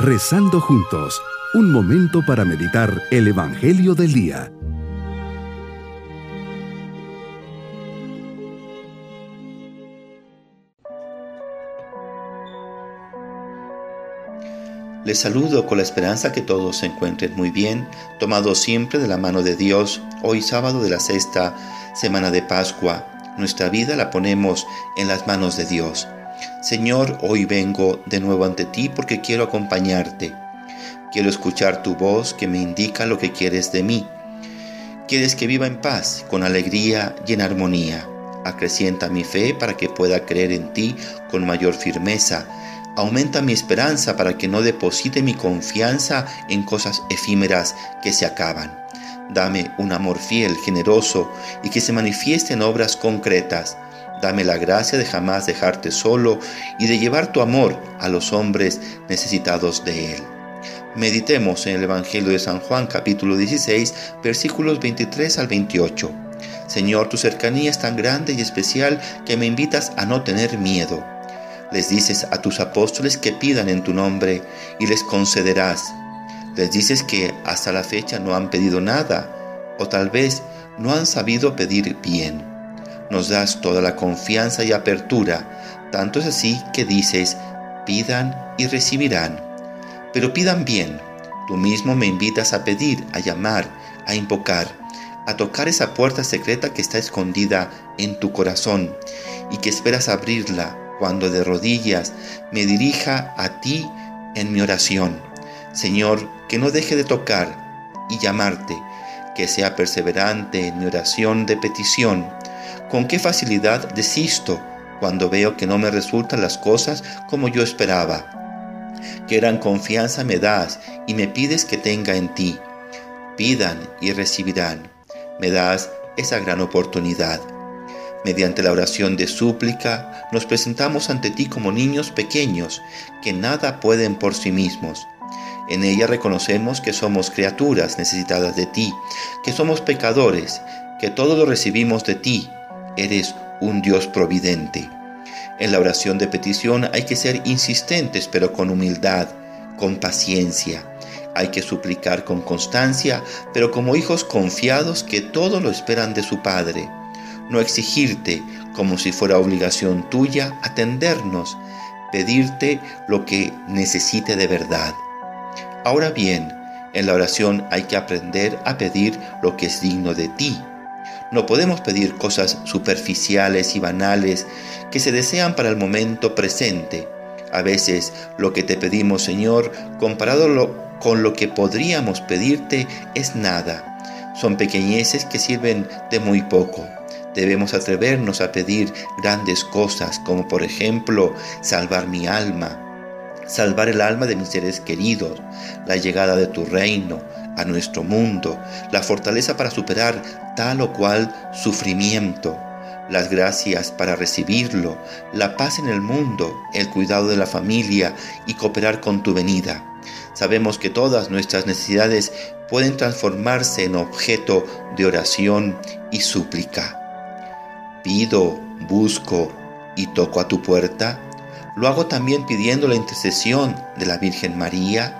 Rezando juntos, un momento para meditar el Evangelio del Día. Les saludo con la esperanza que todos se encuentren muy bien, tomados siempre de la mano de Dios, hoy sábado de la sexta semana de Pascua. Nuestra vida la ponemos en las manos de Dios. Señor, hoy vengo de nuevo ante ti porque quiero acompañarte. Quiero escuchar tu voz que me indica lo que quieres de mí. Quieres que viva en paz, con alegría y en armonía. Acrecienta mi fe para que pueda creer en ti con mayor firmeza Aumenta mi esperanza para que no deposite mi confianza en cosas efímeras que se acaban. Dame un amor fiel, generoso y que se manifieste en obras concretas. Dame la gracia de jamás dejarte solo y de llevar tu amor a los hombres necesitados de él. Meditemos en el Evangelio de San Juan capítulo 16 versículos 23 al 28. Señor, tu cercanía es tan grande y especial que me invitas a no tener miedo les dices a tus apóstoles que pidan en tu nombre y les concederás. Les dices que hasta la fecha no han pedido nada o tal vez no han sabido pedir bien. Nos das toda la confianza y apertura. Tanto es así que dices, pidan y recibirán. Pero pidan bien. Tú mismo me invitas a pedir, a llamar, a invocar, a tocar esa puerta secreta que está escondida en tu corazón y que esperas abrirla cuando de rodillas me dirija a ti en mi oración. Señor, que no deje de tocar y llamarte, que sea perseverante en mi oración de petición. Con qué facilidad desisto cuando veo que no me resultan las cosas como yo esperaba. Qué gran confianza me das y me pides que tenga en ti. Pidan y recibirán. Me das esa gran oportunidad. Mediante la oración de súplica, nos presentamos ante ti como niños pequeños que nada pueden por sí mismos. En ella reconocemos que somos criaturas necesitadas de ti, que somos pecadores, que todo lo recibimos de ti. Eres un Dios providente. En la oración de petición hay que ser insistentes pero con humildad, con paciencia. Hay que suplicar con constancia, pero como hijos confiados que todo lo esperan de su Padre no exigirte como si fuera obligación tuya atendernos, pedirte lo que necesite de verdad. Ahora bien, en la oración hay que aprender a pedir lo que es digno de ti. No podemos pedir cosas superficiales y banales que se desean para el momento presente. A veces lo que te pedimos, Señor, comparado con lo que podríamos pedirte, es nada. Son pequeñeces que sirven de muy poco. Debemos atrevernos a pedir grandes cosas, como por ejemplo salvar mi alma, salvar el alma de mis seres queridos, la llegada de tu reino a nuestro mundo, la fortaleza para superar tal o cual sufrimiento, las gracias para recibirlo, la paz en el mundo, el cuidado de la familia y cooperar con tu venida. Sabemos que todas nuestras necesidades pueden transformarse en objeto de oración y súplica pido, busco y toco a tu puerta, lo hago también pidiendo la intercesión de la Virgen María.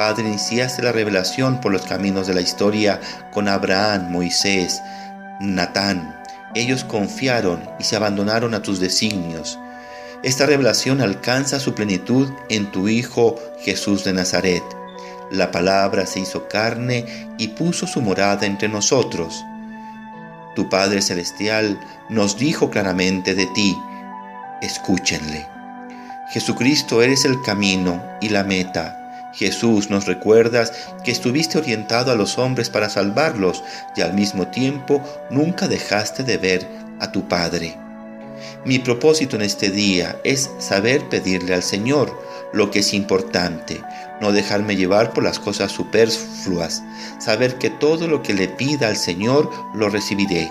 Padre, iniciaste la revelación por los caminos de la historia con Abraham, Moisés, Natán. Ellos confiaron y se abandonaron a tus designios. Esta revelación alcanza su plenitud en tu Hijo Jesús de Nazaret. La palabra se hizo carne y puso su morada entre nosotros. Tu Padre Celestial nos dijo claramente de ti, escúchenle. Jesucristo eres el camino y la meta. Jesús nos recuerdas que estuviste orientado a los hombres para salvarlos y al mismo tiempo nunca dejaste de ver a tu Padre. Mi propósito en este día es saber pedirle al Señor lo que es importante, no dejarme llevar por las cosas superfluas, saber que todo lo que le pida al Señor lo recibiré,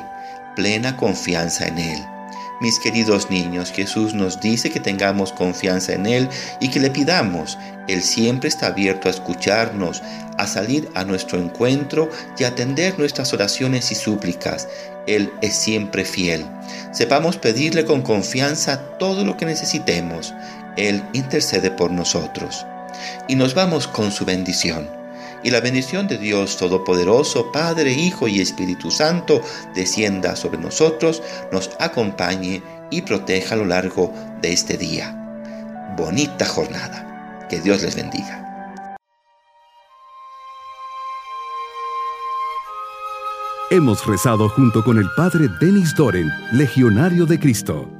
plena confianza en Él. Mis queridos niños, Jesús nos dice que tengamos confianza en Él y que le pidamos. Él siempre está abierto a escucharnos, a salir a nuestro encuentro y a atender nuestras oraciones y súplicas. Él es siempre fiel. Sepamos pedirle con confianza todo lo que necesitemos. Él intercede por nosotros. y nos vamos con su bendición. Y la bendición de Dios Todopoderoso, Padre, Hijo y Espíritu Santo, descienda sobre nosotros, nos acompañe y proteja a lo largo de este día. Bonita jornada. Que Dios les bendiga. Hemos rezado junto con el Padre Denis Doren, Legionario de Cristo.